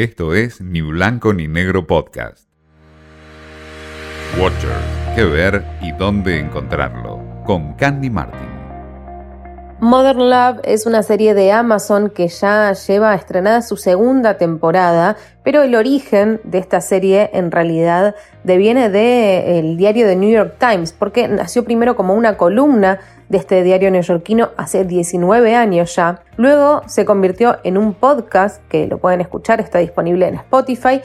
Esto es Ni Blanco ni Negro Podcast. Watchers, qué ver y dónde encontrarlo. Con Candy Martin. Modern Love es una serie de Amazon que ya lleva estrenada su segunda temporada, pero el origen de esta serie en realidad deviene del diario de New York Times, porque nació primero como una columna de este diario neoyorquino hace 19 años ya. Luego se convirtió en un podcast que lo pueden escuchar, está disponible en Spotify.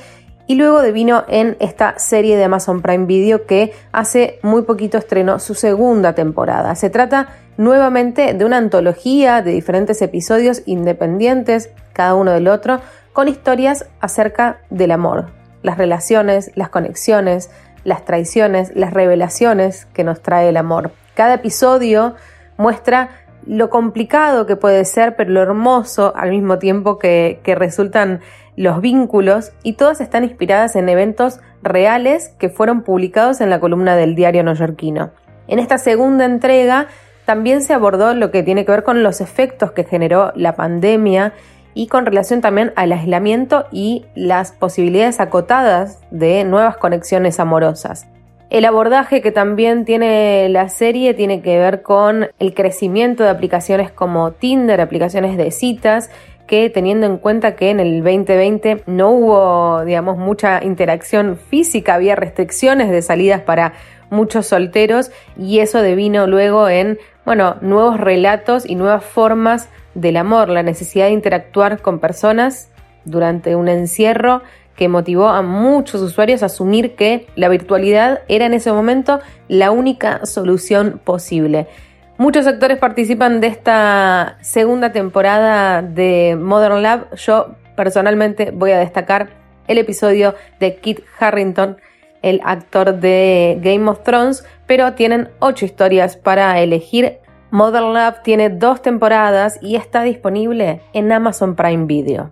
Y luego devino en esta serie de Amazon Prime Video que hace muy poquito estrenó su segunda temporada. Se trata nuevamente de una antología de diferentes episodios independientes, cada uno del otro, con historias acerca del amor, las relaciones, las conexiones, las traiciones, las revelaciones que nos trae el amor. Cada episodio muestra lo complicado que puede ser, pero lo hermoso al mismo tiempo que, resultan los vínculos y todas están inspiradas en eventos reales que fueron publicados en la columna del diario neoyorquino. En esta segunda entrega también se abordó lo que tiene que ver con los efectos que generó la pandemia y con relación también al aislamiento y las posibilidades acotadas de nuevas conexiones amorosas. El abordaje que también tiene la serie tiene que ver con el crecimiento de aplicaciones como Tinder, aplicaciones de citas, que teniendo en cuenta que en el 2020 no hubo, digamos, mucha interacción física, había restricciones de salidas para muchos solteros y eso devino luego en, bueno, nuevos relatos y nuevas formas del amor, la necesidad de interactuar con personas durante un encierro que motivó a muchos usuarios a asumir que la virtualidad era en ese momento la única solución posible. Muchos actores participan de esta segunda temporada de Modern Lab. Yo personalmente voy a destacar el episodio de Kit Harrington, el actor de Game of Thrones, pero tienen ocho historias para elegir. Modern Lab tiene dos temporadas y está disponible en Amazon Prime Video.